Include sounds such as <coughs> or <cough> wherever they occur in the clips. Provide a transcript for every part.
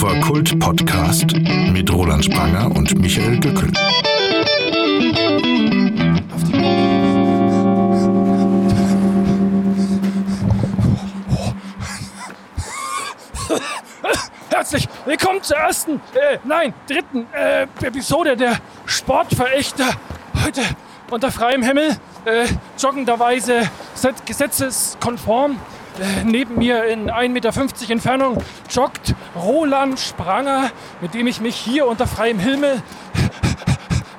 Hofer Kult Podcast mit Roland Spranger und Michael Gückel. Herzlich willkommen zur ersten, äh, nein, dritten äh, Episode der Sportverächter. Heute unter freiem Himmel, äh, joggenderweise set- gesetzeskonform. Neben mir in 1,50 Meter Entfernung joggt Roland Spranger, mit dem ich mich hier unter freiem Himmel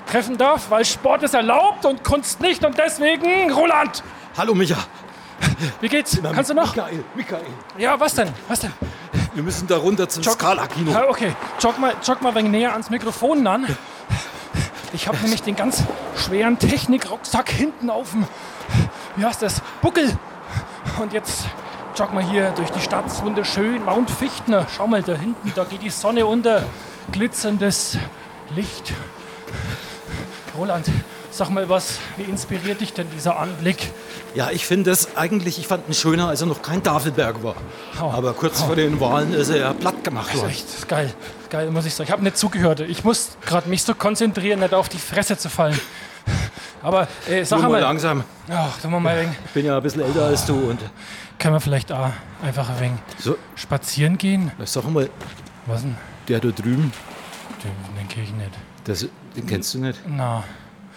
treffen darf, weil Sport ist erlaubt und Kunst nicht und deswegen Roland. Hallo Micha. Wie geht's? Kannst du noch? Michael, Michael. Ja, was denn? Was denn? Wir müssen da runter zum Skala-Kino. Ja, okay. Jog mal, jog mal ein wenig näher ans Mikrofon an. Ich habe nämlich den ganz schweren Technikrucksack hinten auf dem, wie heißt das, Buckel. Und jetzt jog mal hier durch die Stadt. Ist wunderschön. Mount Fichtner. Schau mal da hinten, da geht die Sonne unter. Glitzerndes Licht. Roland, sag mal was. Wie inspiriert dich denn dieser Anblick? Ja, ich finde es eigentlich, ich fand ihn schöner, als er noch kein Tafelberg war. Oh. Aber kurz vor den Wahlen ist er ja platt gemacht Das ist worden. echt geil. Geil, muss ich sagen. Ich habe nicht zugehört. Ich muss gerade mich so konzentrieren, nicht auf die Fresse zu fallen. Aber äh, sag mal mal, langsam. ach, sag mal, ein wenig, Ich bin ja ein bisschen älter als du und können wir vielleicht auch einfach ein wenig so, spazieren gehen? sag mal, Was denn? der da drüben, Den, den kenn ich nicht. das, den kennst du nicht? Na,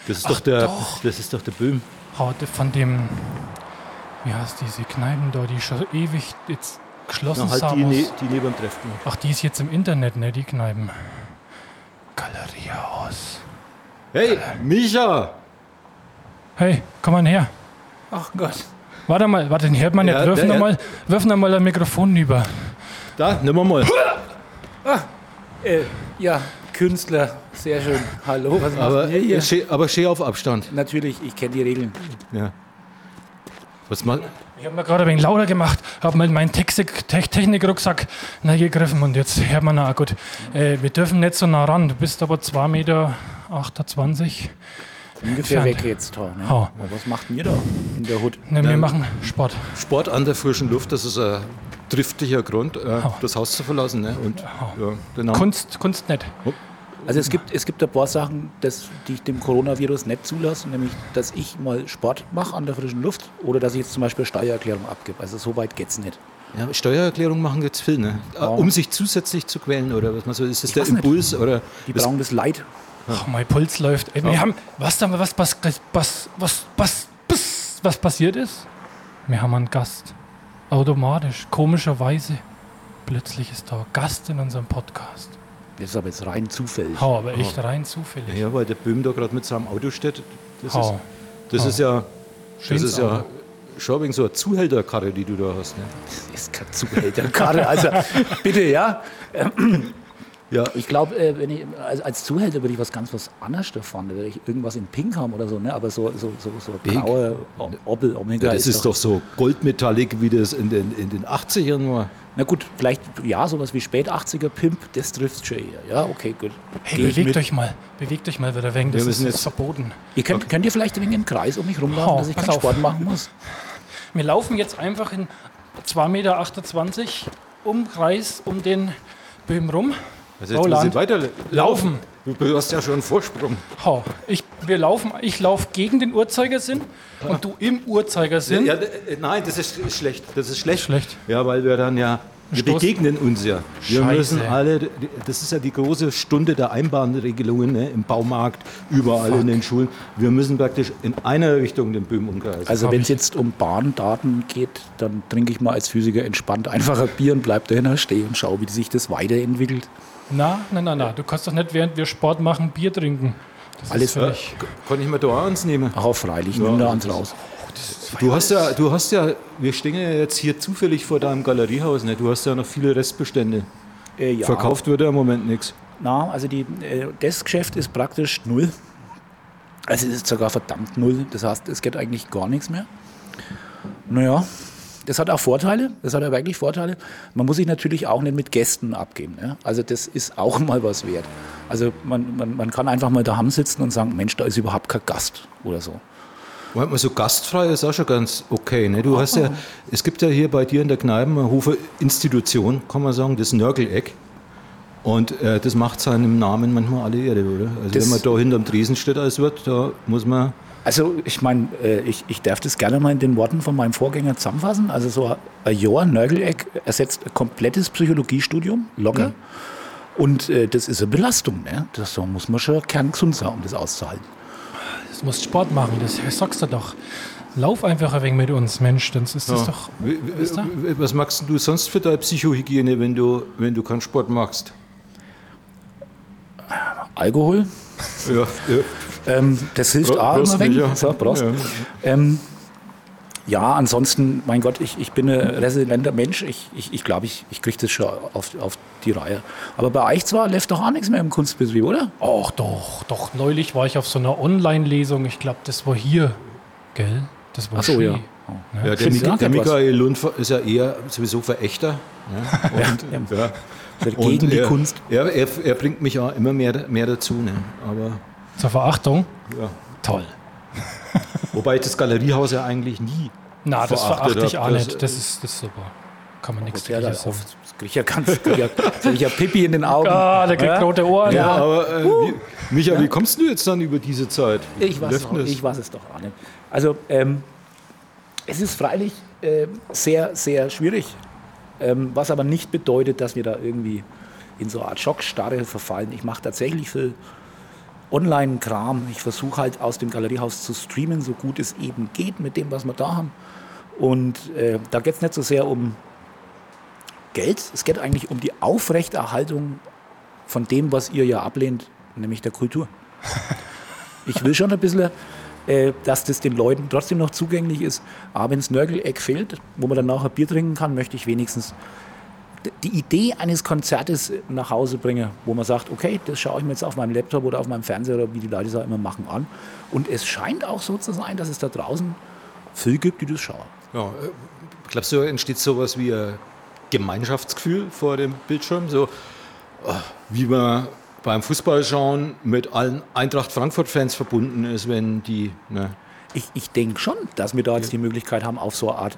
Das ist Ach, doch der, doch. das ist doch der Böhm. von dem, wie heißt diese Kneipen da, die schon ewig jetzt geschlossen Na, halt sind. die, ne, die neben dem Treffen. Ach, die ist jetzt im Internet, ne, die Kneipen. Galeriehaus. Hey, Micha! Hey, komm mal her. Ach Gott. Warte mal, warte, den hört man nicht. Ja, Wirf der- noch mal, wirf noch mal ein Mikrofon über. Da, nimm mal mal. Äh, ja, Künstler, sehr schön. Hallo, was Aber, macht ihr hier? schä- aber schön auf Abstand. Natürlich, ich kenne die Regeln. Ja. Was macht. Ich habe mir gerade ein wenig lauter gemacht, habe mal meinen Technikrucksack gegriffen und jetzt hört man auch gut. Äh, wir dürfen nicht so nah ran. Du bist aber 2,28 Meter. Ungefähr weg jetzt. Da, ne? Aber was macht ihr da in der Hut? Ne, wir machen Sport. Sport an der frischen Luft, das ist ein triftiger Grund, äh, das Haus zu verlassen. Ne? Und, ja, den Namen- Kunst, Kunst nicht. Also es gibt, es gibt ein paar Sachen, das, die ich dem Coronavirus nicht zulasse, nämlich dass ich mal Sport mache an der frischen Luft oder dass ich jetzt zum Beispiel Steuererklärung abgebe. Also so weit geht es nicht. Ja, Steuererklärung machen jetzt viel, ne? Äh, Um sich zusätzlich zu quälen oder was man so ist. das Ich der weiß nicht. Impuls oder Die brauchen das Leid. Ach, mein Puls läuft. Ey, wir haben, was, da- was, was, was, was, was, was, was, was passiert ist? Wir haben einen Gast. Automatisch, komischerweise. Plötzlich ist da ein Gast in unserem Podcast. Das ist aber jetzt rein zufällig. Hau, aber echt rein zufällig. ja, weil der Böhm da gerade mit seinem Auto steht. Das, ist, Hau. das ist ja, das ist ja Auto. schon wegen so eine Zuhälterkarre, die du da hast. Ne? Das ist kein Zuhälterkarre. Also bitte, ja. <laughs> Ja, Ich glaube, äh, wenn ich als, als Zuhälter würde ich was ganz was anderes davon. Da würde ich irgendwas in Pink haben oder so, ne? Aber so, so, so, so O- Opel Omega. das ist doch so goldmetallig, wie das in den, in den 80ern war. Na gut, vielleicht, ja, sowas wie spät 80er Pimp, das trifft schon eher. Ja, okay, gut. Hey, Geh bewegt euch mal. Bewegt euch mal wieder weg. Das ist jetzt verboten. Ihr könnt, könnt ihr vielleicht ein wenig im Kreis um mich rumlaufen, Oh, dass ich keinen auf. Sport machen muss? <laughs> Wir laufen jetzt einfach in 2,28 Meter Umkreis um den Böhm rum. Also Roland, weiter laufen. Du, du hast ja schon einen Vorsprung. Hau. Ich, wir laufen, ich laufe gegen den Uhrzeigersinn und du im Uhrzeigersinn. Ja, nein, das ist schlecht. Das ist schlecht. Schlecht. Ja, weil wir dann ja, wir Stoß- begegnen uns ja. Wir Scheiße. müssen alle, das ist ja die große Stunde der Einbahnregelungen ne, im Baumarkt, überall in den Schulen. Wir müssen praktisch in einer Richtung den Böhm umkreisen. Also wenn es jetzt um Bahndaten geht, dann trinke ich mal als Physiker entspannt einfach ein Bier und bleib dahinter stehen und schau, wie sich das weiterentwickelt. Na, na, na, na. Du kannst doch nicht, während wir Sport machen, Bier trinken. Das Alles ist völlig. Kann ich mir da eins nehmen? Ach, freilich, nimm da eins raus. Du hast ja, du hast ja, wir stehen ja jetzt hier zufällig vor deinem Galeriehaus, ne? Du hast ja noch viele Restbestände. Äh, ja. Verkauft wird ja im Moment nichts. Na, also die, äh, das Geschäft ist praktisch null. Also es ist sogar verdammt null. Das heißt, es geht eigentlich gar nichts mehr. Naja, das hat auch Vorteile. Das hat ja wirklich Vorteile. Man muss sich natürlich auch nicht mit Gästen abgeben. Ja? Also das ist auch <laughs> mal was wert. Also man, man, man kann einfach mal daheim sitzen und sagen, Mensch, da ist überhaupt kein Gast oder so. Manchmal so gastfrei ist auch schon ganz okay. Ne? Du hast ja, es gibt ja hier bei dir in der Kneipe eine Hofe Institution, kann man sagen, das Nörgeleck. Und äh, das macht seinem Namen manchmal alle Ehre, oder? Also Das- wenn man da hinterm Tresen steht als Wirt, da muss man... Also ich meine, äh, ich, ich darf das gerne mal in den Worten von meinem Vorgänger zusammenfassen. Also so ein Jahr Nörgeleck ersetzt ein komplettes Psychologiestudium, locker. Und äh, das ist eine Belastung. Ne? Das, da muss man schon kerngesund sein, um das auszuhalten. Du musst Sport machen, das sagst du doch. Lauf einfach ein wenig mit uns, Mensch, dann ist das Ja. doch. Wie- Wisst ihr? wie- Was machst du sonst für deine Psychohygiene, wenn du, wenn du keinen Sport machst? Alkohol, Ja, ja. Ähm, das hilft auch immer weg. Micha. So, Prost. Ja. Ähm, ja, ansonsten, mein Gott, ich, ich bin ein resilienter Mensch. Ich glaube, ich, ich, glaub, ich, ich kriege das schon auf, auf die Reihe. Aber bei euch zwar läuft doch auch nichts mehr im Kunstbetrieb, oder? Och, doch, doch. Neulich war ich auf so einer Online-Lesung. Ich glaube, das war hier. Gell? Das war Ach so, ja. Ne? Ja, der, Mika, ja, der. Michael Lund ist ja eher sowieso Verächter. <laughs> Ja, und, ja. Gegen Und die er, Kunst. Er, er, er bringt mich ja immer mehr, mehr dazu. Ne? Aber, Zur Verachtung. ja. Toll. <laughs> Wobei ich das Galeriehaus ja eigentlich nie. Na, das Verachtet verachte ich auch das- nicht. Das ist, das ist super. Kann man nichts Ja, da dagegen sagen. oft, das krieg ich ja ganz, krieg ich ja, krieg ich ja Pipi in den Augen. Ah, der kriegt Ja? rote Ohren. Ja, aber äh, wie, Micha, wie kommst du jetzt dann über diese Zeit? Ich weiß, es ich weiß es doch auch nicht. Also, ähm, es ist freilich ähm, sehr, sehr schwierig, ähm, was aber nicht bedeutet, dass wir da irgendwie in so eine Art Schockstarre verfallen. Ich mache tatsächlich viel Online-Kram. Ich versuche halt aus dem Galeriehaus zu streamen, so gut es eben geht mit dem, was wir da haben. Und äh, da geht es nicht so sehr um Geld, es geht eigentlich um die Aufrechterhaltung von dem, was ihr ja ablehnt, nämlich der Kultur. <laughs> Ich will schon ein bisschen, äh, dass das den Leuten trotzdem noch zugänglich ist. Aber wenn das Nörgeleck fehlt, wo man dann nachher Bier trinken kann, möchte ich wenigstens die Idee eines Konzertes nach Hause bringen, wo man sagt, okay, das schaue ich mir jetzt auf meinem Laptop oder auf meinem Fernseher oder wie die Leute es auch immer machen an. Und es scheint auch so zu sein, dass es da draußen viel gibt, die das schauen. Ja, äh, glaubst du, entsteht sowas wie ein Gemeinschaftsgefühl vor dem Bildschirm? So äh, wie man beim Fußballschauen mit allen Eintracht Frankfurt-Fans verbunden ist, wenn die. Ne, Ich, ich denke schon, dass wir da jetzt die Möglichkeit haben, auf so eine Art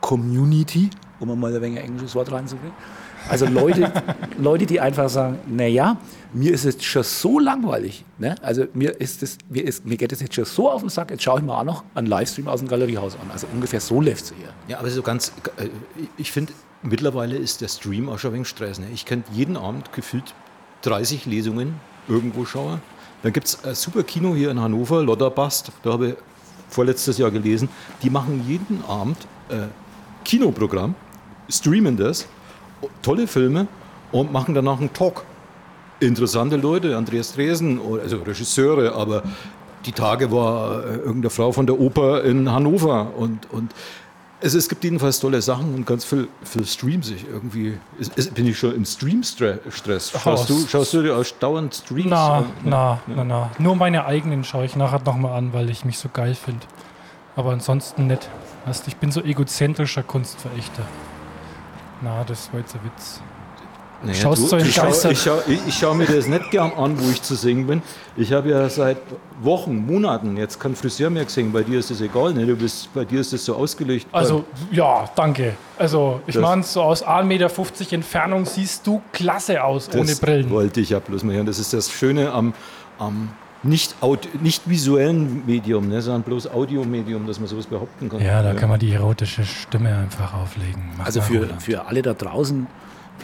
Community, um mal ein wenig ein englisches Wort reinzubringen. Also Leute, <laughs> Leute, die einfach sagen, naja, mir ist es schon so langweilig. Ne? Also mir, ist es, mir, ist, mir geht es jetzt schon so auf den Sack, jetzt schaue ich mir auch noch einen Livestream aus dem Galeriehaus an. Also ungefähr so läuft es hier. Ja, aber so ganz, äh, ich finde, mittlerweile ist der Stream auch schon ein wenig Stress. Ne? Ich könnte jeden Abend gefühlt 30 Lesungen irgendwo schauen. Dann gibt es ein super Kino hier in Hannover, Lodderbast, da habe ich vorletztes Jahr gelesen, die machen jeden Abend äh, Kinoprogramm, streamen das, tolle Filme und machen danach einen Talk. Interessante Leute, Andreas Dresen, also Regisseure, aber die Tage war äh, irgendeine Frau von der Oper in Hannover und, und es, es gibt jedenfalls tolle Sachen und ganz viel, viel Streams. Ich irgendwie es, es, bin ich schon im Stream-Stress. Schaust du, schaust du dir auch dauernd Streams Na, an? na, na, na. Nur meine eigenen schaue ich nachher nochmal an, weil ich mich so geil finde. Aber ansonsten nicht. Ich bin so egozentrischer Kunstverächter. Na, das war jetzt ein Witz. Naja, Schaust du, so du in schau, ich, schau, ich, ich schaue mir das nicht gern an, wo ich zu singen bin. Ich habe ja seit Wochen, Monaten jetzt keinen Friseur mehr gesehen. Bei dir ist das egal, ne? du bist, bei dir ist das so ausgelegt. Also, ja, danke. Also, ich meine, so aus 1,50 Meter Entfernung siehst du klasse aus, ohne Brillen. wollte ich ja bloß mal hören. Das ist das Schöne am, am nicht, nicht visuellen Medium, ne, sondern bloß Audiomedium, dass man sowas behaupten kann. Ja, da kann man die erotische Stimme einfach auflegen. Mach Also für, Roland. für alle da draußen,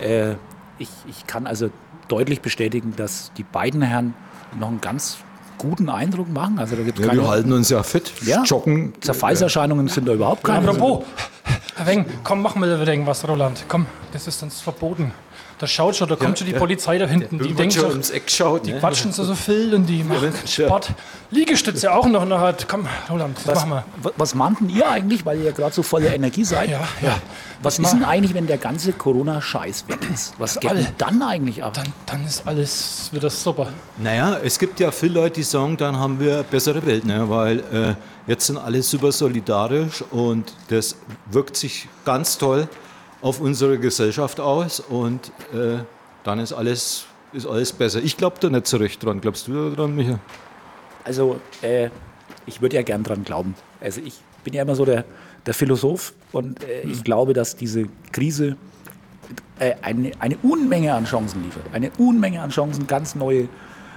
äh, ich, ich kann also deutlich bestätigen, dass die beiden Herren noch einen ganz guten Eindruck machen. Also da gibt es Ja, wir keine halten uns ja fit, Ja. joggen. Zerfallserscheinungen sind da überhaupt keine. Apropos, Herr Weng, komm, mach mal irgendwas, Roland. Komm, das ist uns verboten. Da schaut schon, da kommt schon die Polizei da hinten. Die Irgendwann denkt schon schon, ums Eck schaut. die ne? quatschen so, so viel und die machen ja. Sport. Liegestütze auch noch nachher. Komm, Roland, das Was, machen wir. wa- was meinten ihr eigentlich, weil ihr ja gerade so voller Energie seid? Ja, ja. Was ist denn eigentlich, wenn der ganze Corona-Scheiß weg ist? Was geht alle. denn dann eigentlich ab? Dann, dann ist alles wieder super. Naja, es gibt ja viele Leute, die sagen, dann haben wir eine bessere Welt, ne? weil äh, jetzt sind alle super solidarisch und das wirkt sich ganz toll auf unsere Gesellschaft aus und äh, dann ist alles, ist alles besser. Ich glaube da nicht so recht dran. Glaubst du da dran, Micha? Also, äh, ich würde ja gern dran glauben. Also, ich bin ja immer so der, der Philosoph und äh, ich glaube, dass diese Krise äh, eine, eine Unmenge an Chancen liefert. Eine Unmenge an Chancen, ganz neue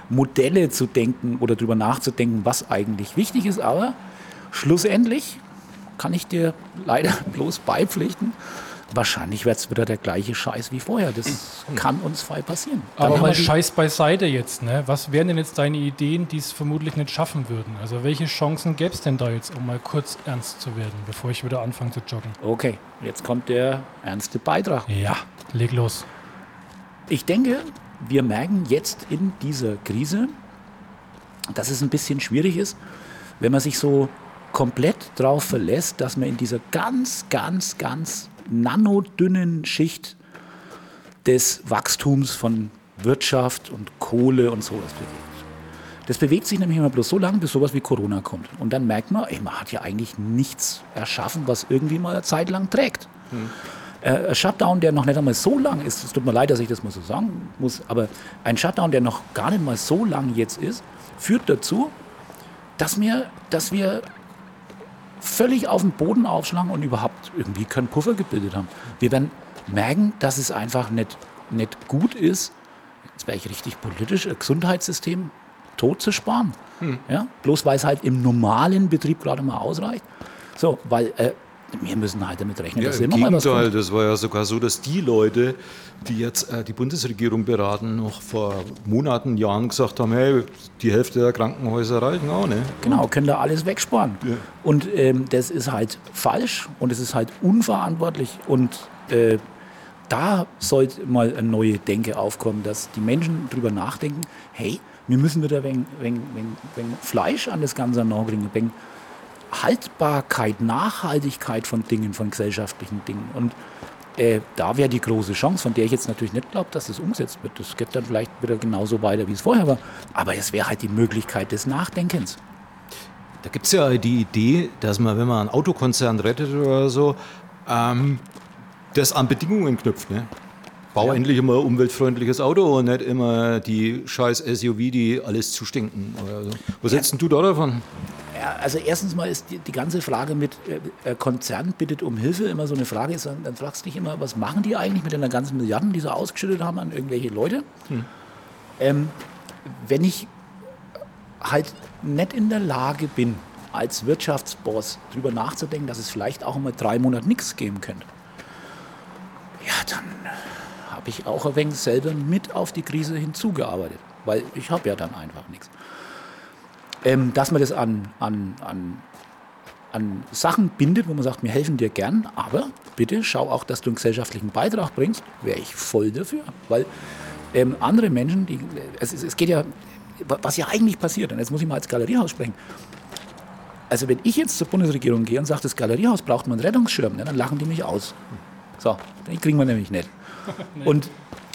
Modelle zu denken oder darüber nachzudenken, was eigentlich wichtig ist. Aber schlussendlich kann ich dir leider <laughs> bloß beipflichten, wahrscheinlich wird es wieder der gleiche Scheiß wie vorher. Das kann uns frei passieren. Dann Aber mal Scheiß beiseite jetzt, ne? Was wären denn jetzt deine Ideen, die es vermutlich nicht schaffen würden? Also welche Chancen gäbe es denn da jetzt, um mal kurz ernst zu werden, bevor ich wieder anfange zu joggen? Okay, jetzt kommt der ernste Beitrag. Ja, leg los. Ich denke, wir merken jetzt in dieser Krise, dass es ein bisschen schwierig ist, wenn man sich so komplett darauf verlässt, dass man in dieser ganz, ganz, ganz nanodünnen Schicht des Wachstums von Wirtschaft und Kohle und sowas bewegt. Das bewegt sich nämlich immer bloß so lange, bis sowas wie Corona kommt. Und dann merkt man, ey, man hat ja eigentlich nichts erschaffen, was irgendwie mal eine Zeit lang trägt. Äh, ein Shutdown, der noch nicht einmal so lang ist, es tut mir leid, dass ich das mal so sagen muss, aber ein Shutdown, der noch gar nicht mal so lang jetzt ist, führt dazu, dass wir, dass wir völlig auf den Boden aufschlagen und überhaupt irgendwie keinen Puffer gebildet haben. Wir werden merken, dass es einfach nicht, nicht gut ist, jetzt wäre ich richtig politisch, ein Gesundheitssystem tot zu sparen. Ja? Bloß weil es halt im normalen Betrieb gerade mal ausreicht. So, weil äh, wir müssen halt damit rechnen, Ja, dass im immer mal was Gegenteil, kommt. das war ja sogar so, dass die Leute, die jetzt äh, die Bundesregierung beraten, noch vor Monaten, Jahren gesagt haben, hey, die Hälfte der Krankenhäuser reichen auch, ne? Genau, können da alles wegsparen. Und ähm, das ist halt falsch und es ist halt unverantwortlich. Und äh, da sollte mal eine neue Denke aufkommen, dass die Menschen drüber nachdenken, hey, wir müssen wieder wegen, wegen, wegen, wegen Fleisch an das Ganze nachbringen, wegen Haltbarkeit, Nachhaltigkeit von Dingen, von gesellschaftlichen Dingen. Und äh, da wäre die große Chance, von der ich jetzt natürlich nicht glaube, dass das umgesetzt wird. Das geht dann vielleicht wieder genauso weiter, wie es vorher war. Aber es wäre halt die Möglichkeit des Nachdenkens. Da gibt es ja die Idee, dass man, wenn man einen Autokonzern rettet oder so, ähm, das an Bedingungen knüpft. Ne? Bau endlich immer ein umweltfreundliches Auto und nicht immer die scheiß SUV, die alles zustinken. Oder so. Was hältst denn du da davon? Also erstens mal ist die, die ganze Frage mit äh, äh, Konzern bittet um Hilfe immer so eine Frage. Ist, dann, dann fragst du dich immer, was machen die eigentlich mit den ganzen Milliarden, die sie ausgeschüttet haben an irgendwelche Leute? Ähm, wenn ich halt nicht in der Lage bin, als Wirtschaftsboss drüber nachzudenken, dass es vielleicht auch mal drei Monate nichts geben könnte, ja, dann habe ich auch ein wenig selber mit auf die Krise hinzugearbeitet, weil ich habe ja dann einfach nichts ähm, dass man das an, an, an, an Sachen bindet, wo man sagt, wir helfen dir gern, aber bitte schau auch, dass du einen gesellschaftlichen Beitrag bringst, wäre ich voll dafür. Weil ähm, andere Menschen, die, es, es es geht ja, was ja eigentlich passiert, und jetzt muss ich mal als Galeriehaus sprechen, also wenn ich jetzt zur Bundesregierung gehe und sage, das Galeriehaus braucht einen Rettungsschirm, ne, dann lachen die mich aus. So, den kriegen wir nämlich nicht. <laughs> Und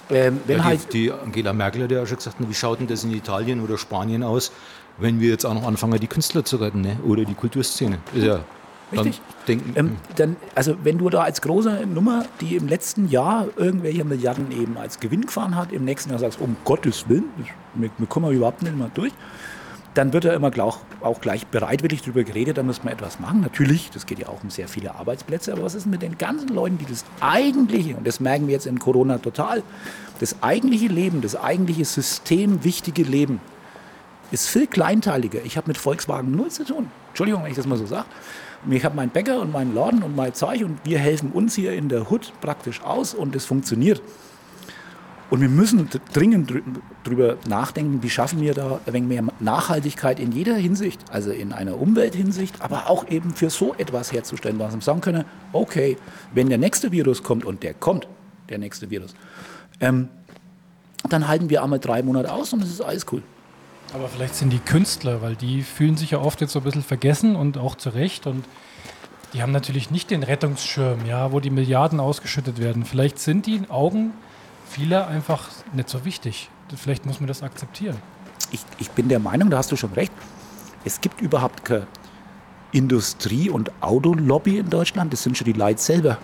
ähm, wenn Ja, halt die, die Angela Merkel hat ja schon gesagt, wie schaut denn das in Italien oder Spanien aus, wenn wir jetzt auch noch anfangen, die Künstler zu retten ne? oder die Kulturszene? Ist ja dann Richtig. denken, Ähm, dann, also wenn du da als große Nummer, die im letzten Jahr irgendwelche Milliarden eben als Gewinn gefahren hat, im nächsten Jahr sagst, um Gottes Willen, wir, wir kommen überhaupt nicht mehr durch, dann wird er immer gleich, auch gleich bereitwillig darüber geredet, da muss man etwas machen. Natürlich, das geht ja auch um sehr viele Arbeitsplätze, aber was ist mit den ganzen Leuten, die das eigentliche, und das merken wir jetzt in Corona total, das eigentliche Leben, das eigentliche systemwichtige Leben ist viel kleinteiliger. Ich habe mit Volkswagen null zu tun. Entschuldigung, wenn ich das mal so sage. Ich habe meinen Bäcker und meinen Laden und mein Zeug und wir helfen uns hier in der Hut praktisch aus und es funktioniert. Und wir müssen dringend drü- drüber nachdenken, wie schaffen wir da ein wenig mehr Nachhaltigkeit in jeder Hinsicht, also in einer Umwelthinsicht, aber auch eben für so etwas herzustellen, was wir sagen können, okay, wenn der nächste Virus kommt und der kommt, der nächste Virus, ähm, dann halten wir einmal drei Monate aus und es ist alles cool. Aber vielleicht sind die Künstler, weil die fühlen sich ja oft jetzt so ein bisschen vergessen und auch zu Recht und die haben natürlich nicht den Rettungsschirm, ja, wo die Milliarden ausgeschüttet werden. Vielleicht sind die in Augen vieler einfach nicht so wichtig. Vielleicht muss man das akzeptieren. ich, ich bin der Meinung, da hast du schon recht, es gibt überhaupt keine Industrie- und Autolobby in Deutschland, das sind schon die Leute selber.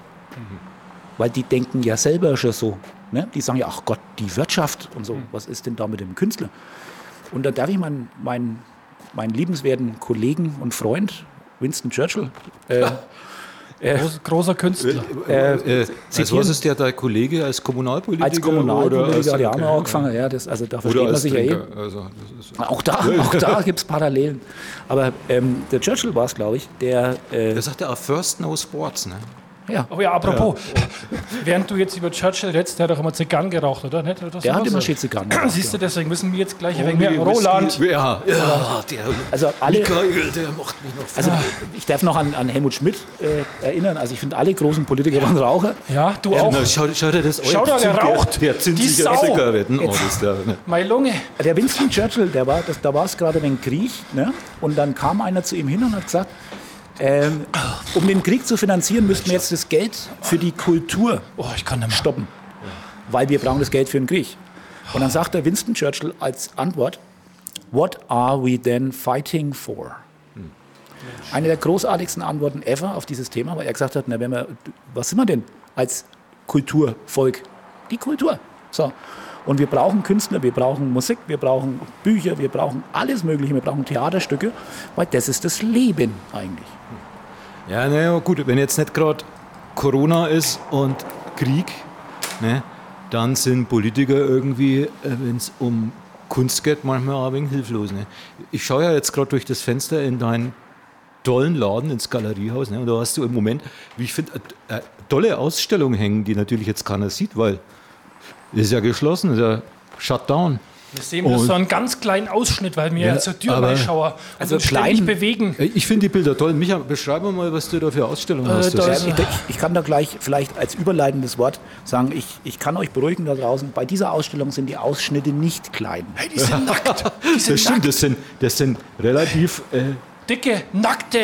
Weil die denken ja selber schon so. Ne? Die sagen ja, ach Gott, die Wirtschaft und so, was ist denn da mit dem Künstler? Und da darf ich meinen, meinen, meinen liebenswerten Kollegen und Freund Winston Churchill äh, Groß, großer Künstler. Äh, äh, als zitieren- was ist der dein Kollege als Kommunalpolitiker? Als Kommunalpolitiker oder hat er auch angefangen. Ja, das, also da versteht man sich ja eh. Also, Auch da, <laughs> auch da gibt es Parallelen. Aber ähm, der Churchill war es, glaube ich, der. Äh, der sagt ja auch First No Sports. Ne? Ja, Oh ja, apropos, <laughs> während du jetzt über Churchill redest, der hat doch immer Zigarren geraucht, oder? Nicht? Oder der hat immer schön Zigarren. Siehst du, deswegen müssen wir jetzt gleich ein Oh, wenig mehr. Roland, Ja, ja der Also alle, Michael, der macht mich noch also ich darf noch an, an Helmut Schmidt äh, erinnern. Also ich finde alle großen Politiker waren Raucher. ja, du auch. Na, schau, schau dir das Schau da, der raucht. Der, der zündet Zigaretten. Oh, das der, ne? Meine Lunge. Der Winston Churchill, der war, das, da war es gerade wegen Krieg. Ne? Und dann kam einer zu ihm hin und hat gesagt, ähm, um den Krieg zu finanzieren, müssten wir jetzt das Geld für die Kultur Oh, stoppen. Weil wir brauchen das Geld für den Krieg. Und dann sagt der Winston Churchill als Antwort, What are we then fighting for? Eine der großartigsten Antworten ever auf dieses Thema, weil er gesagt hat, na, wenn wir, was sind wir denn als Kulturvolk? Die Kultur. So. Und wir brauchen Künstler, wir brauchen Musik, wir brauchen Bücher, wir brauchen alles Mögliche, wir brauchen Theaterstücke, weil das ist das Leben eigentlich. Ja, naja, gut, wenn jetzt nicht gerade Corona ist und Krieg, ne, dann sind Politiker irgendwie, wenn es um Kunst geht, manchmal auch ein wenig hilflos. Ne. Ich schaue ja jetzt gerade durch das Fenster in deinen tollen Laden ins Galeriehaus ne, und da hast du im Moment, wie ich finde, eine tolle Ausstellung hängen, die natürlich jetzt keiner sieht, weil es ist ja geschlossen, ist ja Shutdown. Wir sehen Und- so einen ganz kleinen Ausschnitt, weil wir Ja, zur Tür und Also klein- bewegen. Äh, Ich finde die Bilder toll. Micha, beschreib mir mal, was du da für Ausstellungen hast. Das ist- ist- Ich, ich kann da gleich vielleicht als überleitendes Wort sagen, ich, ich kann euch beruhigen da draußen, bei dieser Ausstellung sind die Ausschnitte nicht klein. Hey, die sind nackt. Die <laughs> sind das stimmt, nackt. das sind, das sind relativ äh, Dicke, nackte.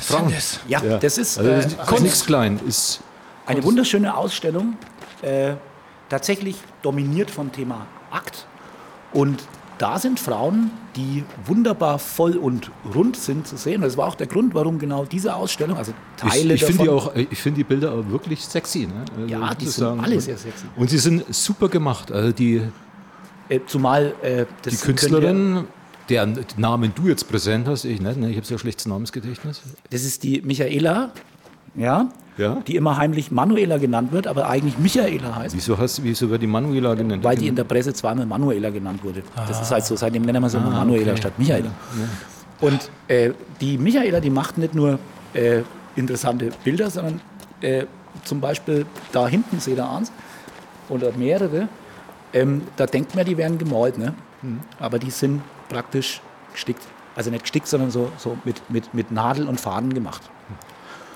Frauen. Sind es. Ja, Ja. das ist Also äh, das ist, das ist nichts klein. Ist, eine wunderschöne Ausstellung, äh, tatsächlich dominiert vom Thema Akt. Und da sind Frauen, die wunderbar voll und rund sind zu sehen. Das war auch der Grund, warum genau diese Ausstellung, also ich Teile ich finde die, davon. auch- ich find die Bilder auch wirklich sexy. Ne? Also, Ja, die ich sind alle sehr sexy. Und sie sind super gemacht. Also die, Äh, zumal äh, das die Künstlerin, deren Namen du jetzt präsent hast, ich nicht, ne? ich habe so ein schlechtes Namensgedächtnis. Das ist die Michaela, ja, Ja. die immer heimlich Manuela genannt wird, aber eigentlich Michaela heißt, Wieso, hast, wieso wird die Manuela genannt? weil die in der Presse zweimal Manuela genannt wurde. Das ist halt so, seitdem nennen wir sie immer Manuela okay. statt Michaela. Und äh, die Michaela, die macht nicht nur äh, interessante Bilder, sondern äh, zum Beispiel da hinten seht ihr eins oder mehrere, ähm, da denkt man, die wären gemalt, ne? aber die sind praktisch gestickt. Also nicht gestickt, sondern so, so mit, mit, mit Nadel und Faden gemacht.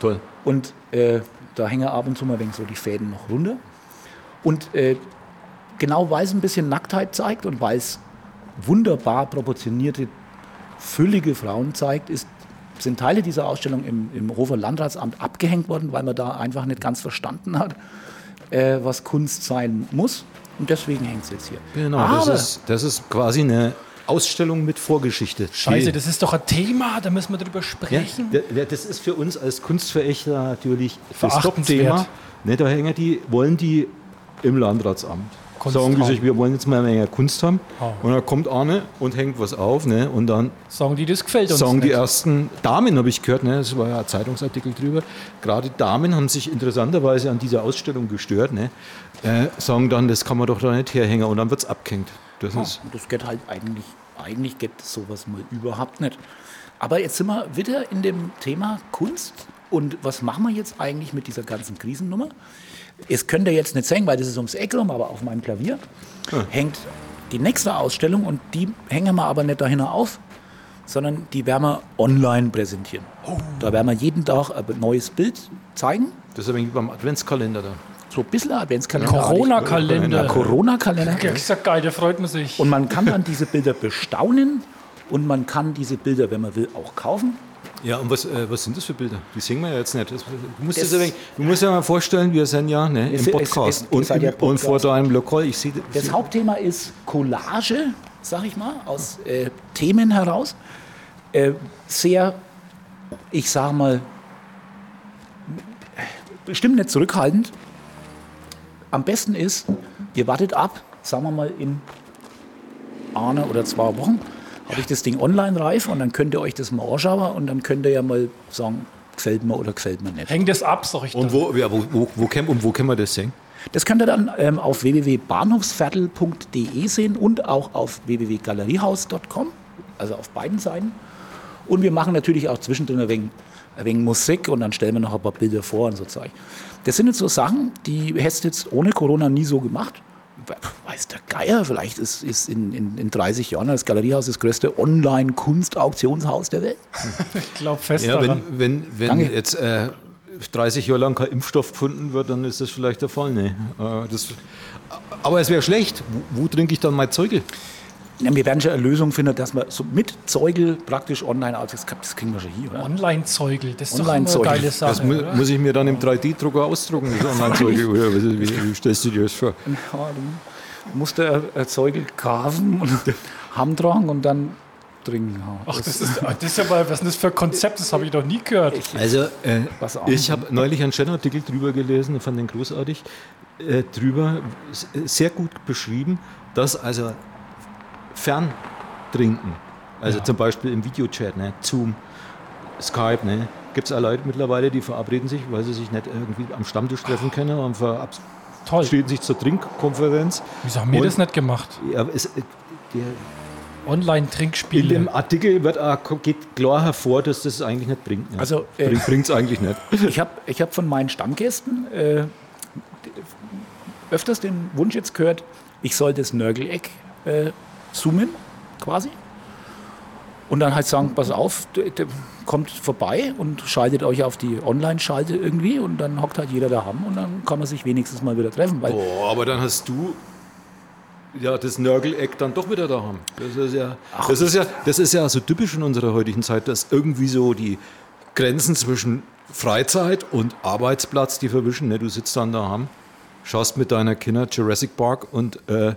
Toll. Und äh, da hängen ab und zu mal ein wenig so die Fäden noch runter. Und äh, genau weil es ein bisschen Nacktheit zeigt und weil es wunderbar proportionierte, füllige Frauen zeigt, ist, sind Teile dieser Ausstellung im, im Hofer Landratsamt abgehängt worden, weil man da einfach nicht ganz verstanden hat, äh, was Kunst sein muss. Und deswegen hängt es jetzt hier. Genau, Aber das ist, das ist quasi eine Ausstellung mit Vorgeschichte. Scheiße, Die- das ist doch ein Thema, da müssen wir drüber Ja, sprechen. der- das ist für uns als Kunstverächter natürlich das. Top-Thema. Ne, da hängen die, wollen die im Landratsamt. Kunst sagen die haben. sich, wir wollen jetzt mal mehr Kunst haben. Ah. Und dann kommt eine und hängt was auf. Ne, und dann Sagen die, das gefällt uns sagen die nicht. ersten Damen, habe ich gehört, ne, das war ja ein Zeitungsartikel drüber, gerade Damen haben sich interessanterweise an dieser Ausstellung gestört. Ne, äh, sagen dann, das kann man doch da nicht herhängen. Und dann wird es abgehängt. Das ist, Und das geht halt eigentlich, eigentlich geht sowas mal überhaupt nicht. Aber jetzt sind wir wieder in dem Thema Kunst. Und was machen wir jetzt eigentlich mit dieser ganzen Krisennummer? Es könnt ihr jetzt nicht sehen, weil das ist ums Eck rum, aber auf meinem Klavier hängt die nächste Ausstellung und die hängen wir aber nicht dahin auf, sondern die werden wir online präsentieren. Da werden wir jeden Tag ein neues Bild zeigen. das ist aber wie beim Adventskalender da. So ein bisschen Adventskalender. Corona-Kalender. Corona-Kalender. Ja, ich sag geil, da freut man sich. Und man kann dann diese Bilder bestaunen und man kann diese Bilder, wenn man will, auch kaufen. Ja, und was, äh, was sind das für Bilder? Die sehen wir ja jetzt nicht. Das, du, musst Das- das, du musst ja mal vorstellen, wir sind ja ne, Es- im es- Podcast. es- und, ihr seid ja und vor Podcast. deinem Lokal, ich sehe Das Hauptthema ist Collage, sag ich mal, aus äh, Themen heraus. Äh, sehr, ich sag mal, bestimmt nicht zurückhaltend. Am besten ist, ihr wartet ab, sagen wir mal in einer oder zwei Wochen, habe ich das Ding online reif und dann könnt ihr euch das mal anschauen und dann könnt ihr ja mal sagen, gefällt mir oder gefällt mir nicht. Hängt das ab, sag ich Und wo, ja, wo, wo, wo, kann, und wo können wir das sehen? Das könnt ihr dann ähm, auf www.bahnhofsviertel.de sehen und auch auf www.galeriehaus.com, also auf beiden Seiten. Und wir machen natürlich auch zwischendrin ein wenig, ein wenig Musik und dann stellen wir noch ein paar Bilder vor und so Zeug. Das sind jetzt so Sachen, die hättest du jetzt ohne Corona nie so gemacht. Weiß der Geier, vielleicht ist, ist in, in, in 30 Jahren das Galeriehaus das größte Online-Kunst-Auktionshaus der Welt. <laughs> Ich glaube fest Ja, daran. wenn, wenn, wenn Danke. jetzt äh, 30 Jahre lang kein Impfstoff gefunden wird, dann ist das vielleicht der Fall. Nee. Äh, das, aber es wäre schlecht. Wo, wo trinke ich dann mein Zeugel? Ja, wir werden schon eine Lösung finden, dass man so mit Zeugel praktisch online, also das, das kriegen wir schon hier? Online-Zeugel, das ist doch immer eine geile Sache. Das mu oder? muss ich mir dann im 3D-Drucker ausdrucken, das Online-Zeugel. <laughs> Oder wie, wie, wie stellst du dir das vor? Ja, du musst ein Zeugel kaufen und <laughs> Hamm tragen und dann trinken. Ja, Ach, das ist, das ist aber, was ist das für ein Konzept? Das habe ich noch nie gehört. Also, äh, ich habe neulich einen Channel-Artikel drüber gelesen und fand den großartig. Äh, drüber sehr gut beschrieben, dass also Ferntrinken, also zum Beispiel im Videochat, ne, Zoom, Skype, ne, gibt es auch Leute mittlerweile, die verabreden sich, weil sie sich nicht irgendwie am Stammtisch treffen können und verabreden sich zur Trinkkonferenz. Wieso haben wir Und- das nicht gemacht? Ja, es, äh, der, in Online-Trinkspiele. dem Artikel wird geht klar hervor, dass das eigentlich nicht bringt. Ne? Also, äh, bringt es eigentlich nicht. <laughs> Ich habe ich hab von meinen Stammgästen äh, öfters den Wunsch jetzt gehört, ich soll das Nörgeleck äh, zoomen, quasi. Und dann halt sagen, pass auf, d- d- kommt vorbei und schaltet euch auf die Online-Schalte irgendwie und dann hockt halt jeder daheim und dann kann man sich wenigstens mal wieder treffen. Weil Oh, aber dann hast du ja das Nörgeleck dann doch wieder da haben. Das ist ja, das ist ja, das ist ja so typisch in unserer heutigen Zeit, dass irgendwie so die Grenzen zwischen Freizeit und Arbeitsplatz die verwischen. Ne? Du sitzt dann daheim, schaust mit deiner Kinder Jurassic Park und äh,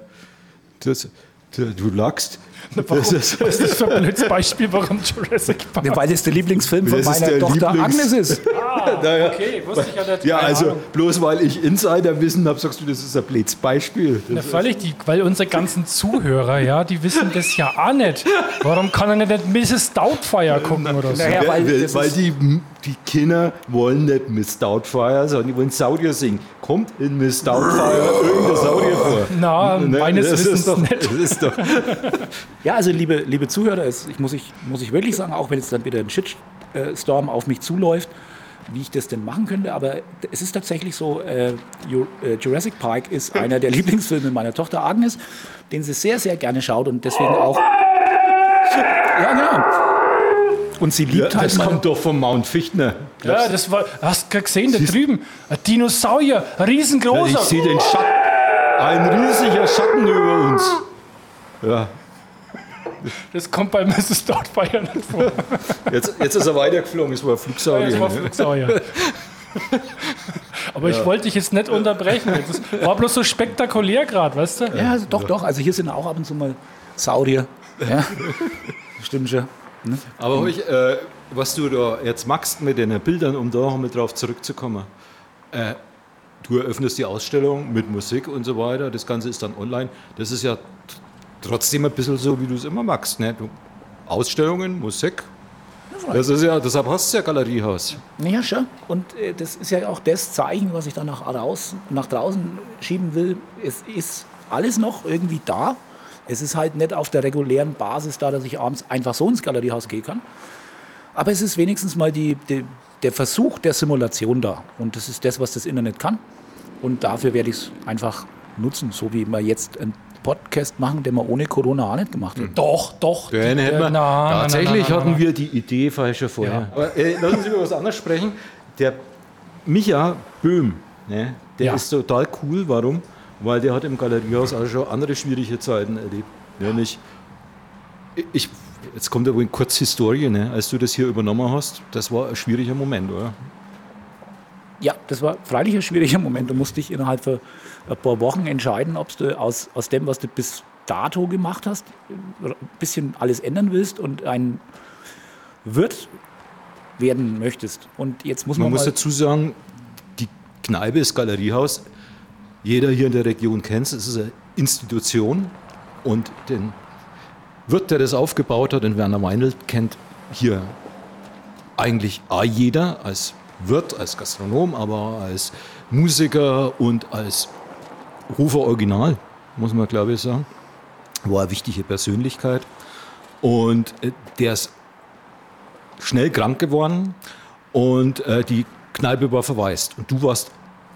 das, du, lachst. <laughs> Warum? Das ist, Was ist das für ein blödes Beispiel, warum Jurassic Park? Ja, weil das der Lieblingsfilm von Das meiner Tochter Lieblings- Agnes ist. <laughs> naja, Okay, wusste ich ja nicht. ja, also Ahnung. bloß weil ich Insiderwissen habe, sagst du, das ist ein blödes Beispiel. Na, völlig, die, weil unsere ganzen Zuhörer, ja, die wissen das ja auch nicht. Warum kann er nicht Mrs. Doubtfire gucken oder so? Naja, Ja, weil weil die, die Kinder wollen nicht Miss Doubtfire, sondern die wollen Saurier singen. Kommt in Miss Doubtfire irgendein Saurier vor? Na, Ne, meines das Wissens ist doch, nicht. Das ist doch, <laughs> Ja, also liebe, liebe Zuhörer, es, ich muss, ich muss ich wirklich sagen, auch wenn jetzt dann wieder ein Shitstorm auf mich zuläuft, wie ich das denn machen könnte, aber es ist tatsächlich so, äh, äh, Jurassic Park ist einer der <laughs> Lieblingsfilme meiner Tochter Agnes, den sie sehr, sehr gerne schaut und deswegen auch... Ja, genau. Und sie ja, liebt halt das kommt doch vom Mount Fichtner. Ja, das war, hast du gesehen, da drüben, ein Dinosaurier, ein Ja, riesengroßer. ich sehe den Schatten, ein riesiger Schatten über uns. Ja, Das kommt bei Mrs. Doubtfire nicht vor. jetzt, jetzt ist er weitergeflogen, es war ein Das Flugsaurier. war ne? Flugsaurier. Aber ich wollte dich jetzt nicht unterbrechen. Das war bloß so spektakulär gerade, weißt du? Ja, also doch, doch. Also hier sind auch ab und zu mal Saurier. Ja. Stimmt schon. Ne? Aber ich, äh, was du da jetzt machst mit den Bildern, um da nochmal drauf zurückzukommen, äh, du eröffnest die Ausstellung mit Musik und so weiter, das Ganze ist dann online. Das ist ja trotzdem ein bisschen so, wie du es immer magst. Ne? Du, Ausstellungen, Musik, das ist ja, deshalb hast du ja Galeriehaus. Ja, schon. Und äh, das ist ja auch das Zeichen, was ich dann nach, raus, nach draußen schieben will. Es ist alles noch irgendwie da. Es ist halt nicht auf der regulären Basis da, dass ich abends einfach so ins Galeriehaus gehen kann. Aber es ist wenigstens mal die, die, der Versuch der Simulation da. Und das ist das, was das Internet kann. Und dafür werde ich es einfach nutzen, so wie wir jetzt einen Podcast machen, den wir ohne Corona auch nicht gemacht. Doch, doch. Den hätten wir, äh, na, na, tatsächlich hatten wir die Idee falsch schon vorher. Aber, äh, lassen Sie über was anderes sprechen. Der Micha Böhm, ne, der Ja. ist total cool. Warum? Weil der hat im Galeriehaus auch schon andere schwierige Zeiten erlebt. Nämlich, ich, jetzt kommt aber in kurz Historie, ne, als du das hier übernommen hast, das war ein schwieriger Moment, oder? Ja, das war freilich ein schwieriger Moment. Du musst dich innerhalb von ein paar Wochen entscheiden, ob du aus, aus dem, was du bis dato gemacht hast, ein bisschen alles ändern willst und ein Wirt werden möchtest. Und jetzt muss man, Man muss mal, dazu sagen, die Kneipe ist Galeriehaus. Jeder hier in der Region kennt es. Es ist eine Institution. Und den Wirt, der das aufgebaut hat, den Werner Weinelt, kennt hier eigentlich auch jeder als Wirt, als Gastronom, aber als Musiker und als Rufer Original, muss man glaube ich sagen, war eine wichtige Persönlichkeit. Und äh, der ist schnell krank geworden und äh, die Kneipe war verwaist. Und du warst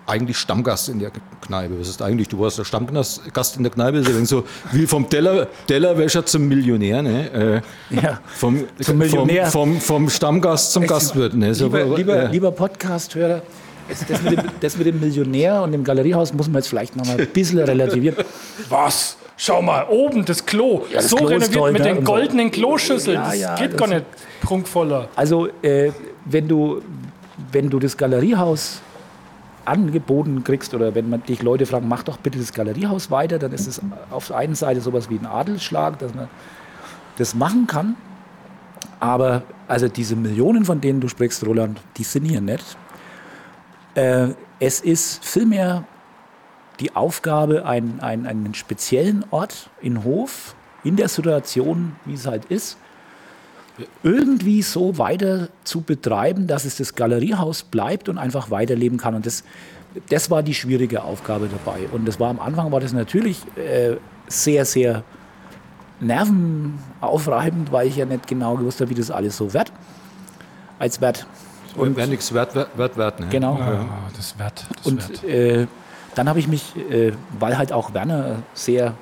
eigentlich Stammgast in der Kneipe. Was ist eigentlich? Du warst der Stammgast in der Kneipe, das ist so wie vom Teller, Tellerwäscher zum Millionär, ne? Äh, ja, vom, zum Millionär. Vom, vom, vom Stammgast zum es, Gastwirt. Ne? So, lieber, lieber, äh, lieber Podcast-Hörer, das mit, dem, das mit dem Millionär und dem Galeriehaus muss man jetzt vielleicht noch mal ein bisschen relativieren. Was? Schau mal, oben das Klo. Ja, das so Klo renoviert toll, mit ne? den goldenen Kloschüsseln. Ja, ja, das geht das gar nicht prunkvoller. Also, äh, wenn, du, wenn du das Galeriehaus angeboten kriegst oder wenn man dich Leute fragen, mach doch bitte das Galeriehaus weiter, dann ist es auf der einen Seite sowas wie ein Adelsschlag, dass man das machen kann. Aber also diese Millionen, von denen du sprichst, Roland, die sind hier nicht. Äh, es ist vielmehr die Aufgabe, einen, einen, einen speziellen Ort in Hof, in der Situation, wie es halt ist, irgendwie so weiter zu betreiben, dass es das Galeriehaus bleibt und einfach weiterleben kann. Und das, das war die schwierige Aufgabe dabei. Und das war am Anfang war das natürlich äh, sehr, sehr nervenaufreibend, weil ich ja nicht genau gewusst habe, wie das alles so wird. Als Wert. Und wer nichts wert, wert, wert, ne? Genau. Ja, das Wert. Das und äh, dann habe ich mich, äh, weil halt auch Werner sehr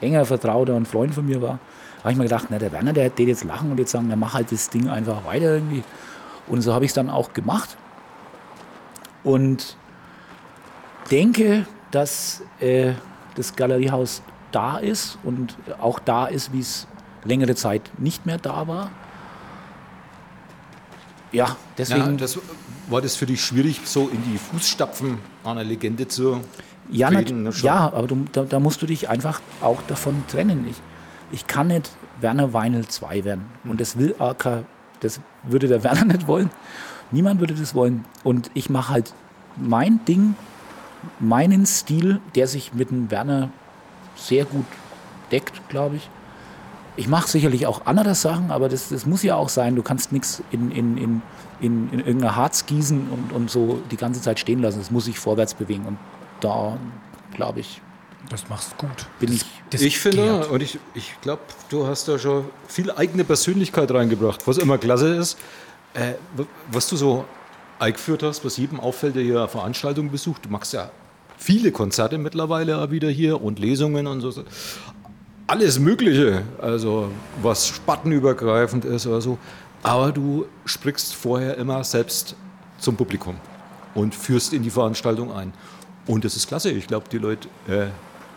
enger Vertrauter und Freund von mir war, habe ich mir gedacht, na, der Werner, der wird jetzt lachen und jetzt sagen, dann mach halt das Ding einfach weiter irgendwie. Und so habe ich es dann auch gemacht. Und denke, dass äh, das Galeriehaus da ist und auch da ist, wie es längere Zeit nicht mehr da war. Ja, deswegen. Ja, das, war das für dich schwierig, so in die Fußstapfen einer Legende zu ja, treten? Ne, ja, aber du, da, da, musst du dich einfach auch davon trennen. Ich, ich kann nicht Werner Weinel 2 werden. Und das will AK, das würde der <laughs> Werner nicht wollen. Niemand würde das wollen. Und ich mache halt mein Ding, meinen Stil, der sich mit dem Werner sehr gut deckt, glaube ich. Ich mache sicherlich auch andere Sachen, aber das, das muss ja auch sein. Du kannst nichts in, in, in, in, in irgendein Harz gießen und, und so die ganze Zeit stehen lassen. Das muss sich vorwärts bewegen. Und da, glaube ich, das machst du gut. Bin ich, das ich finde, und ich, ich glaube, du hast da schon viel eigene Persönlichkeit reingebracht, was immer klasse ist. Äh, was du so eingeführt hast, was jedem auffällt, der hier Veranstaltungen besucht. Du machst ja viele Konzerte mittlerweile wieder hier und Lesungen und so. Alles Mögliche, also was spattenübergreifend ist oder so. Aber du sprichst vorher immer selbst zum Publikum und führst in die Veranstaltung ein. Und das ist klasse. Ich glaube, die Leute äh,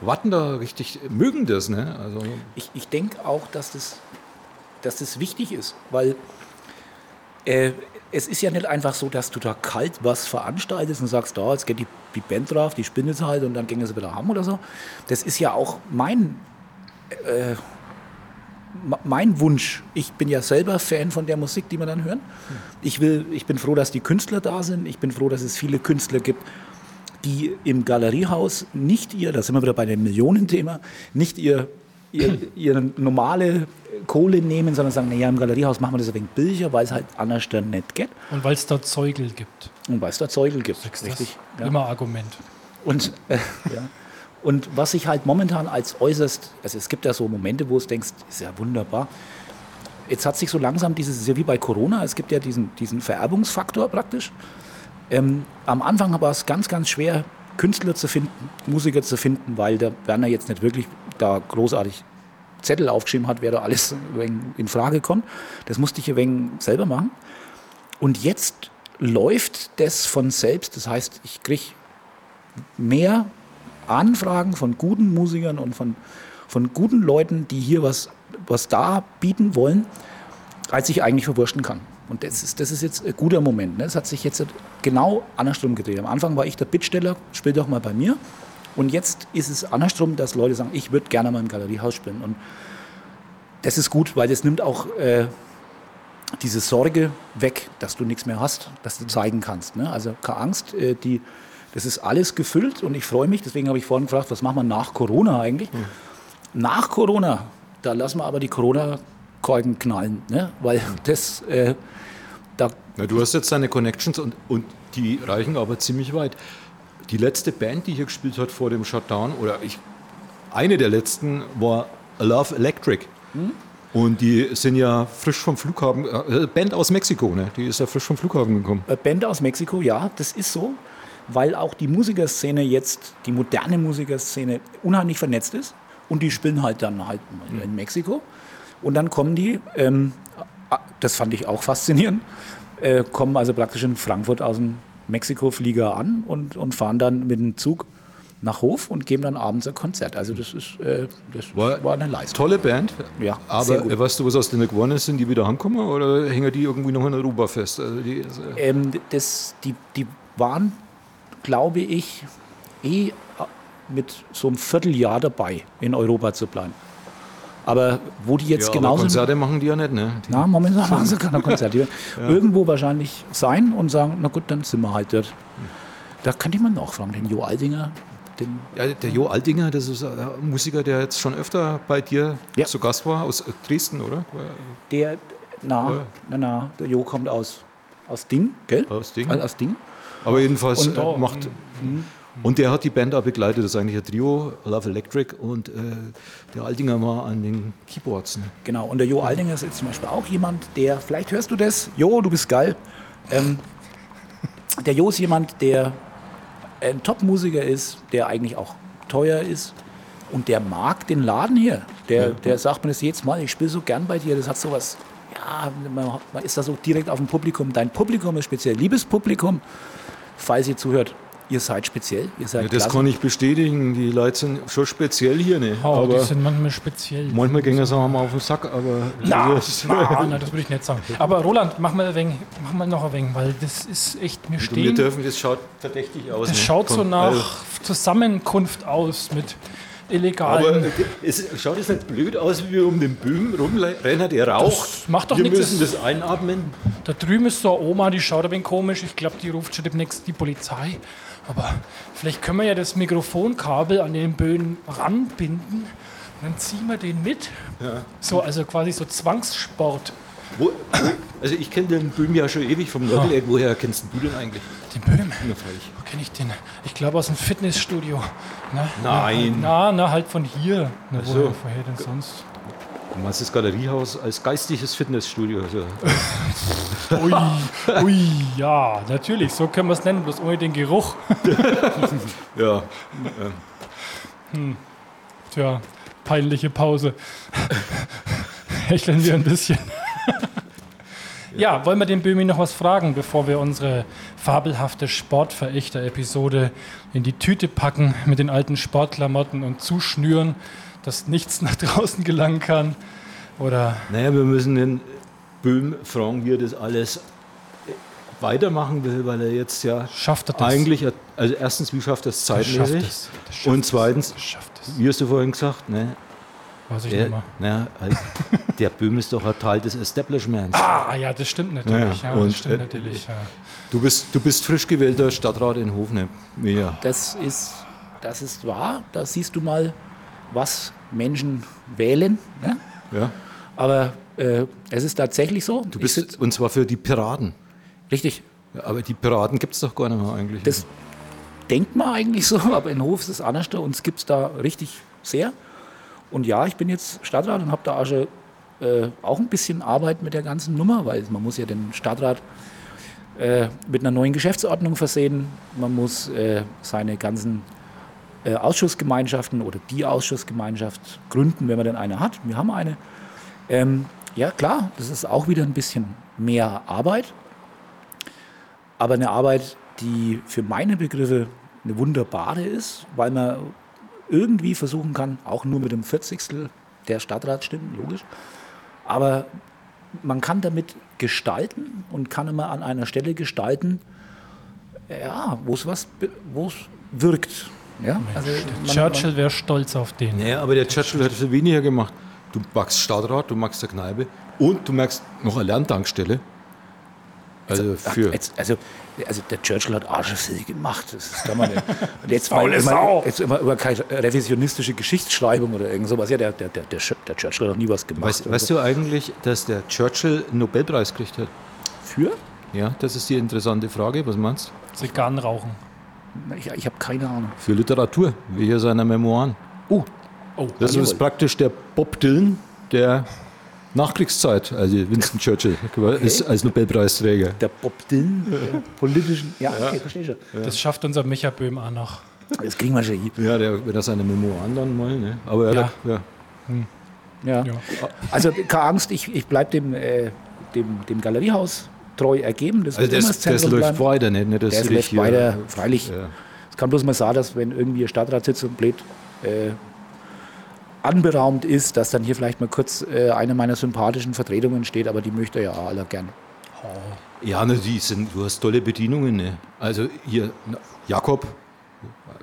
warten da richtig, mögen das. Ne? Also ich ich denke auch, dass das, dass das wichtig ist, weil äh, es ist ja nicht einfach so, dass du da kalt was veranstaltest und sagst, da, jetzt geht die, die Band drauf, die spinnt es halt und dann ging sie wieder haben oder so. Das ist ja auch mein, äh, mein Wunsch. Ich bin ja selber Fan von der Musik, die wir dann hören. Ich, will, ich bin froh, dass die Künstler da sind. Ich bin froh, dass es viele Künstler gibt, die im Galeriehaus nicht ihr, da sind wir wieder bei dem Millionenthema, nicht ihr, ihr, ihre normale Kohle nehmen, sondern sagen, naja, im Galeriehaus machen wir das ein wenig billiger, weil es halt anders dann nicht geht. Und weil es da Zeugel gibt. Und weil es da Zeugel gibt, Sechst richtig. Ja. Immer Argument. Und, äh, ja. Und was ich halt momentan als äußerst, also es gibt ja so Momente, wo du denkst, ist ja wunderbar. Jetzt hat sich so langsam dieses, ist ja wie bei Corona, es gibt ja diesen, diesen Vererbungsfaktor praktisch. Ähm, am Anfang war es ganz, ganz schwer, Künstler zu finden, Musiker zu finden, weil der Werner jetzt nicht wirklich da großartig Zettel aufgeschrieben hat, wer da alles in Frage kommt. Das musste ich ein wenig selber machen. Und jetzt läuft das von selbst. Das heißt, ich kriege mehr Anfragen von guten Musikern und von, von guten Leuten, die hier was, was da bieten wollen, als ich eigentlich verwurschen kann. Und das ist, das ist jetzt ein guter Moment. Ne? Das hat sich jetzt genau andersrum gedreht. Am Anfang war ich der Bittsteller, spiel doch mal bei mir. Und jetzt ist es andersrum, dass Leute sagen, ich würde gerne mal im Galeriehaus spielen. Und das ist gut, weil das nimmt auch äh, diese Sorge weg, dass du nichts mehr hast, dass du zeigen kannst. Ne? Also keine Angst, äh, die, das ist alles gefüllt und ich freue mich. Deswegen habe ich vorhin gefragt, was machen wir nach Corona eigentlich? Mhm. Nach Corona, da lassen wir aber die Corona-Korken knallen, ne? weil das... Äh, da Na, du hast jetzt deine Connections und, und die reichen aber ziemlich weit. Die letzte Band, die hier gespielt hat vor dem Shutdown, oder ich, eine der letzten war Love Electric. Und die sind ja frisch vom Flughafen, äh, Band aus Mexiko, ne? Die ist ja frisch vom Flughafen gekommen. Äh, Band aus Mexiko, ja, das ist so, weil auch die Musikerszene jetzt, die moderne Musikerszene, unheimlich vernetzt ist. Und die spielen halt dann halt in Mexiko. Und dann kommen die, ähm, das fand ich auch faszinierend, äh, kommen also praktisch in Frankfurt aus dem Mexiko-Flieger an und, und fahren dann mit dem Zug nach Hof und geben dann abends ein Konzert. Also das ist äh, das War- war, eine Leistung. Tolle Band. Ja, aber sehr gut. äh, weißt du, was aus denen geworden ist? Sind die wieder heimgekommen oder hängen die irgendwie noch in Europa fest? Also die, äh, Ähm, das, die, die waren, glaube ich, eh mit so einem Vierteljahr dabei, in Europa zu bleiben. Aber wo die jetzt ja, genau aber sind, Konzerte machen die ja nicht, ne? Die, na, momentan machen sie keine Konzerte. Werden Irgendwo wahrscheinlich sein und sagen, na gut, dann sind wir halt dort. Da könnte ich mal nachfragen, den Jo Aldinger, den, Ja, der Jo Aldinger, das ist ein Musiker, der jetzt schon öfter bei dir Ja. zu Gast war, aus Dresden, oder? der, na, Ja. na, na, der Jo kommt aus, aus Ding, gell? Aus Ding. Aus, Ding. Aber jedenfalls Und- macht. Mhm. Und der hat die Band auch begleitet, das ist eigentlich ein Trio, Love Electric und äh, der Aldinger war an den Keyboards. Ne? Genau, und der Jo Aldinger ist jetzt zum Beispiel auch jemand, der, vielleicht hörst du das, Jo, du bist geil. Ähm, <laughs> der Jo ist jemand, der ein Top-Musiker ist, der eigentlich auch teuer ist und der mag den Laden hier. Der, der sagt mir das jedes Mal, ich spiele so gern bei dir, das hat sowas, ja, man, man ist da so direkt auf dem Publikum. Dein Publikum ist speziell, liebes Publikum, falls ihr zuhört, ihr seid speziell, ihr seid Ja, das klasse. kann ich bestätigen, die Leute sind schon speziell hier. Ne? Oh, die aber sind manchmal speziell. manchmal gehen sie auch mal auf den Sack, aber. Na, <laughs> das, na, na, das würde ich nicht sagen. Aber Roland, mach mal, ein wenig, mach mal noch ein wenig, weil das ist echt, mir wir stehen. dürfen, das schaut verdächtig aus. Das ne? schaut so Komm, nach also, Zusammenkunft aus mit Aber illegalen. äh, es schaut es nicht blöd aus, wie wir um den Böhm rumrennen, der raucht. Das macht doch wir nichts, müssen das- das einatmen. Da drüben ist so eine Oma, die schaut ein wenig komisch. Ich glaube, die ruft schon demnächst die Polizei. Aber vielleicht können wir ja das Mikrofonkabel an den Böden ranbinden. Und dann ziehen wir den mit. So, also quasi so Zwangssport. Wo, wo, <coughs> also ich kenne den Böhm ja schon ewig vom Nordleck. Woher kennst du den eigentlich? Den Böhm? Wo kenne ich den? Ich glaube aus dem Fitnessstudio. Na, Nein. Na, na, halt von hier. Na, so. woher, woher denn sonst? Du meinst das Galeriehaus als geistiges Fitnessstudio. Also, <laughs> Ui, ui, ja, natürlich, so können wir es nennen, bloß ohne den Geruch. <laughs> ja. Tja, peinliche Pause. <laughs> Hecheln wir ein bisschen. ja, wollen wir den Böhmi noch was fragen, bevor wir unsere fabelhafte Sportverächter-Episode in die Tüte packen mit den alten Sportklamotten und zuschnüren, dass nichts nach draußen gelangen kann? Oder Naja, wir müssen den Böhm fragen, wie er das alles weitermachen will, weil er jetzt ja schafft er das? eigentlich, also erstens, wie schafft er es Der schafft zeitmäßig? es. Der schafft Und zweitens, schafft es. wie hast du vorhin gesagt, ne? Weiß ich Der, nicht mehr. na, halt, der Böhm ist doch ein Teil des Establishments. Ah, ja, das stimmt natürlich. Ja, Ja, und, das stimmt äh, natürlich. Ja. Du bist, du bist frisch gewählter Stadtrat in Hofne. Ja. Das ist, das ist wahr. Da siehst du mal, was Menschen wählen. Ne? ja. Aber äh, es ist tatsächlich so. Du Ich bist, sitz- und zwar für die Piraten. richtig. Ja, aber die Piraten gibt es doch gar nicht mehr eigentlich. Das denkt man eigentlich so, aber in Hof ist es anders. Uns gibt es da richtig sehr. Und ja, ich bin jetzt Stadtrat und habe da auch, schon, äh, auch ein bisschen Arbeit mit der ganzen Nummer, weil man muss ja den Stadtrat äh, mit einer neuen Geschäftsordnung versehen. Man muss äh, seine ganzen äh, Ausschussgemeinschaften oder die Ausschussgemeinschaft gründen, wenn man denn eine hat. Wir haben eine. Ähm, ja, klar, das ist auch wieder ein bisschen mehr Arbeit. Aber eine Arbeit, die für meine Begriffe eine wunderbare ist, weil man irgendwie versuchen kann, auch nur mit dem 40. der Stadtratsstimmen, logisch, aber man kann damit gestalten und kann immer an einer Stelle gestalten, ja, wo es wirkt. Ja? Also man- Churchill wäre stolz auf den. Naja, aber der Churchill hat viel weniger gemacht. Du magst Stadtrat, du magst der Kneipe und du magst noch eine Lerntankstelle. Also für. jetzt, also, also der Churchill hat Arsch viel gemacht. Das ist kann man nicht. <laughs> Und jetzt Faule mal, immer, jetzt immer über keine revisionistische Geschichtsschreibung oder irgend sowas. Ja, der, der, der, der, Churchill hat noch nie was gemacht. Weißt, weißt du eigentlich, dass der Churchill einen Nobelpreis gekriegt hat? Für? Ja, das ist die interessante Frage. Was meinst du? Zigarren rauchen. Ich, ich habe keine Ahnung. Für Literatur, wie hier seiner Memoiren. Oh, Oh, Das ist praktisch der Bob Dylan der Nachkriegszeit, also Winston Churchill, <laughs> ist als Nobelpreisträger. der Bob Dylan der politischen. Ja, okay, verstehe schon. das schafft unser Micha Böhm auch noch. Das kriegen wir schon hin. Ja, der, wenn er seine Memoiren dann mal, ne? Aber er Ja. hat- ja. Ja. Ja. Also keine Angst, ich, ich bleibe dem, äh, dem, dem Galeriehaus treu ergeben. Das Also das, das Zentrum läuft weiter, nicht? nicht das Das läuft weiter, freilich. Ja. Es kann bloß mal sagen, dass wenn irgendwie ein Stadtratssitzung blöd äh, anberaumt ist, dass dann hier vielleicht mal kurz äh, eine meiner sympathischen Vertretungen steht, aber die möchte ja auch alle gern. Ja, ne, die sind, du hast tolle Bedienungen. Ne? Also hier, Jakob,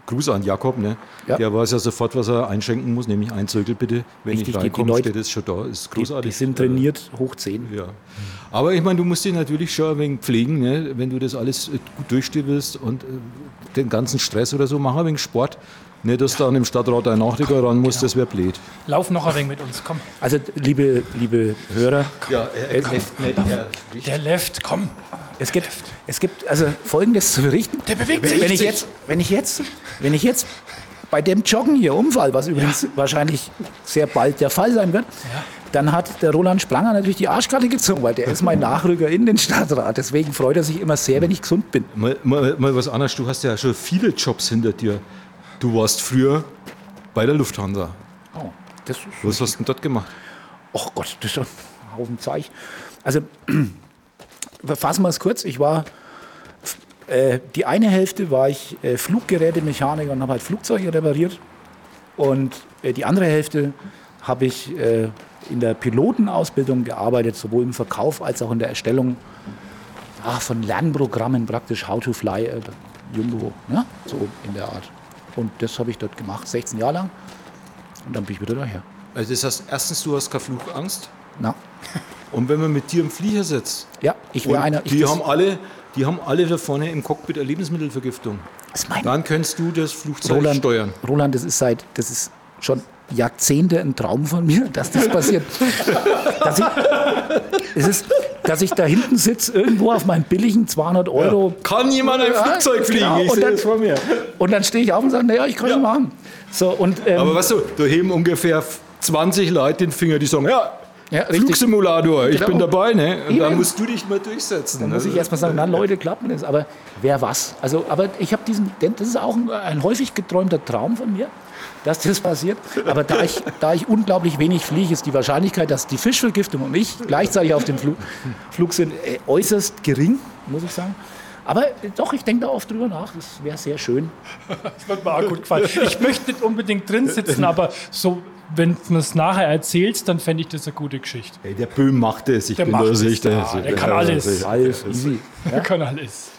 Gruß an Jakob, ne? Ja. der weiß ja sofort, was er einschenken muss, nämlich ein Zirkel bitte. Wenn Richtig, die- ich die reinkomme, steht es schon da, ist Die, großartig. die sind trainiert, hoch 10. Ja. Aber ich meine, du musst dich natürlich schon ein wenig pflegen, ne? wenn du das alles äh, gut durchstehen willst und äh, den ganzen Stress oder so, mach ein wenig Sport. Nicht, dass du an dem Stadtrat ein Nachtiger ran musst, das wäre blöd. Lauf noch ein wenig mit uns, komm. Also liebe, liebe Hörer, Ja, er trifft nicht. Der Left, komm. es gibt, es gibt also Folgendes zu berichten. Der bewegt Wenn, sich. wenn ich jetzt, wenn ich jetzt, wenn ich jetzt bei dem Joggen hier umfall, was übrigens wahrscheinlich sehr bald der Fall sein wird, dann hat der Roland Spranger natürlich die Arschkarte gezogen, weil der ist mein Nachrücker in den Stadtrat. Deswegen freut er sich immer sehr, wenn ich gesund bin. Mal, mal, mal was anderes, du hast ja schon viele Jobs hinter dir. Du warst früher bei der Lufthansa. Oh, das ist, Was hast du denn dort gemacht? oh Gott, das ist ein Haufen Zeug. Also, <clears throat> fassen wir es kurz. Ich war, äh, die eine Hälfte war ich äh, Fluggerätemechaniker und habe halt Flugzeuge repariert. Und äh, die andere Hälfte habe ich äh, in der Pilotenausbildung gearbeitet, sowohl im Verkauf als auch in der Erstellung ja, von Lernprogrammen praktisch, How to Fly Jumbo, ne? so in der Art. Und das habe ich dort gemacht, 16 Jahre lang. Und dann bin ich wieder daher. Also das heißt, erstens, du hast keine Flugangst. Na, <laughs> Und wenn man mit dir im Flieger sitzt, ja, ich wäre einer. Ich, die, haben alle, die haben alle da vorne im Cockpit eine Lebensmittelvergiftung. das mein Dann kannst du das Flugzeug Roland, steuern. Roland, das ist seit, das ist schon Jahrzehnte ein Traum von mir, dass das passiert. dass, ich, es ist, dass ich da hinten sitze, irgendwo auf meinem billigen 200 Euro. Kann jemand ein Ja, Flugzeug fliegen? genau. Ich Und sehe dann- das vor mir. Und dann stehe ich auf und sage, naja, ich kann es machen. So, und, ähm, Aber weißt du, da heben ungefähr 20 Leute den Finger, die sagen, ja, Ja. Flugsimulator, ich Genau. bin dabei. Ne? Und dann Eben. musst du dich mal durchsetzen. Dann muss ich erstmal sagen, na Leute, klappt das. Aber wer was? Also, aber ich habe diesen, das ist auch ein, ein häufig geträumter Traum von mir, dass das passiert. Aber da ich, da ich unglaublich wenig fliege, ist die Wahrscheinlichkeit, dass die Fischvergiftung und ich gleichzeitig auf dem Flug, Flug sind, äh, äußerst gering, muss ich sagen. Aber äh, doch, ich denke da oft drüber nach. Das wäre sehr schön. Das wird mir auch gut gefallen. Ich möchte nicht unbedingt drin sitzen, aber so, wenn du es nachher erzählst, dann fände ich das eine gute Geschichte. Hey, der Böhm macht es, ich Der bin macht da es, sicher. ja, der kann alles. Alles easy. Der kann alles.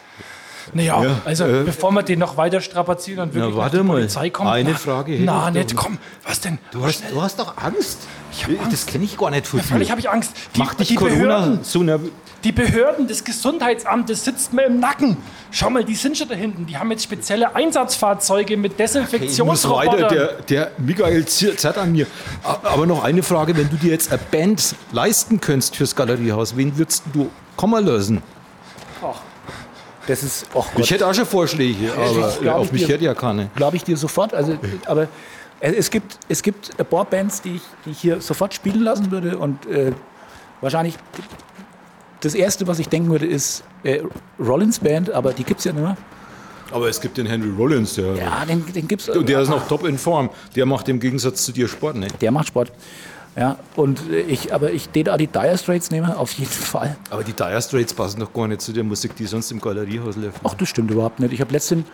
Naja, Ja, also äh, bevor wir den noch weiter strapazieren und wirklich Na, warte die mal. Polizei kommt. Eine na, Frage Na, ich nicht, komm. Was denn? Du hast, du hast doch Angst. Ich hab Angst. Das kenne ich gar nicht von dir. Völlig habe ich Angst. Die, Macht dich die Corona Behörden, so nervös? die Behörden des Gesundheitsamtes sitzt mir im Nacken. Schau mal, die sind schon da hinten. Die haben jetzt spezielle Einsatzfahrzeuge mit Ich muss weiter, Desinfektionsrobotern. der, der Michael zerrt an mir. Aber noch eine Frage, wenn du dir jetzt eine Band leisten könntest fürs Galeriehaus, wen würdest du kommen lassen? Das ist, oh Gott. Ich hätte auch schon Vorschläge, aber glaub auf ich mich dir. hätte ja keine. glaube ich dir sofort. Also, aber es gibt, es gibt ein paar Bands, die ich, die ich hier sofort spielen lassen würde. Und äh, wahrscheinlich das Erste, was ich denken würde, ist äh, Rollins Band, aber die gibt es ja nicht mehr. Aber es gibt den Henry Rollins, der, Ja, den, den gibt es. und der ist noch top in Form. Der macht im Gegensatz zu dir Sport, ne? Der macht Sport. Ja, und ich, aber ich den auch die Dire Straits nehme, auf jeden Fall. Aber die Dire Straits passen doch gar nicht zu der Musik, die sonst im Galeriehaus läuft. Ach, das stimmt überhaupt nicht. Ich habe letztens,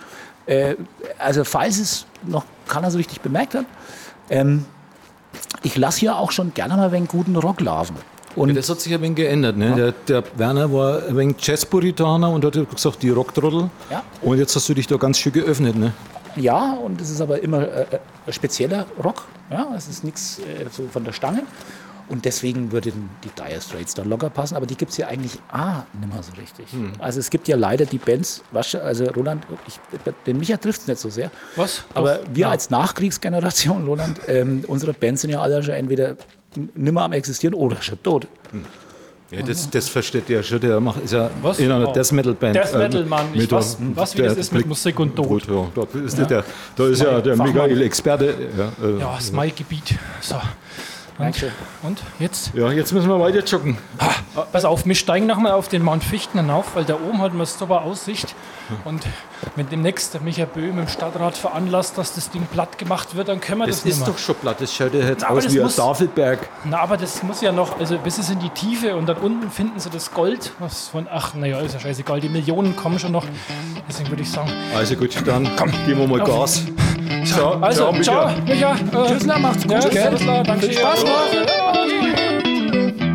äh, also falls es noch keiner so richtig bemerkt hat, ähm, ich lasse hier auch schon gerne mal einen guten Rock laufen. Und Das hat sich ein wenig geändert. Ne? Der, der Werner war ein wenig Jazz-Puritaner und hat gesagt, die Rocktrottel. Ja. Und jetzt hast du dich da ganz schön geöffnet. Ne? Ja, und es ist aber immer äh, äh, ein spezieller Rock. Ja, es ist nichts äh, so von der Stange. Und deswegen würden die Dire Straits da locker passen. Aber die gibt es ja eigentlich nicht mehr so richtig. Also es gibt ja leider die Bands, was, also Roland, ich, den Micha trifft es nicht so sehr. Was? Aber Doch, wir ja. als Nachkriegsgeneration, Roland, ähm, unsere Bands sind ja alle schon entweder nimmer am existieren oder schon tot. Ja, das, das versteht ja schon, der macht, ist ja Was? in einer Oh. Death Metal Band. Death Metal, Mann. Ich mit weiß, der- was wie der das ist mit Musik und Tod. Ja, da ist, Der, da ist ja der. Michael Experte. Ja, äh, Ja, ist mein Gebiet. So. Und, Dankeschön. und jetzt? ja, jetzt müssen wir weiter joggen. Pass auf, wir steigen nochmal auf den Mount Fichten hinauf, weil da oben hat man super Aussicht. Und wenn demnächst der Michael Böhm im Stadtrat veranlasst, dass das Ding platt gemacht wird, dann können wir das, Das nicht ist mehr. doch schon platt, das schaut ja jetzt Na, aus das wie ein muss- Tafelberg. Na, aber das muss ja noch, also bis es in die Tiefe und dann unten finden sie das Gold, was von, ach, naja, ist ja scheißegal, die Millionen kommen schon noch. Deswegen würde ich sagen, Also gut, dann geben wir mal Gas. Ciao, also, ciao, Micha. Micha. Äh, Tschüss, macht's gut. ja, Spaß noch. Ja.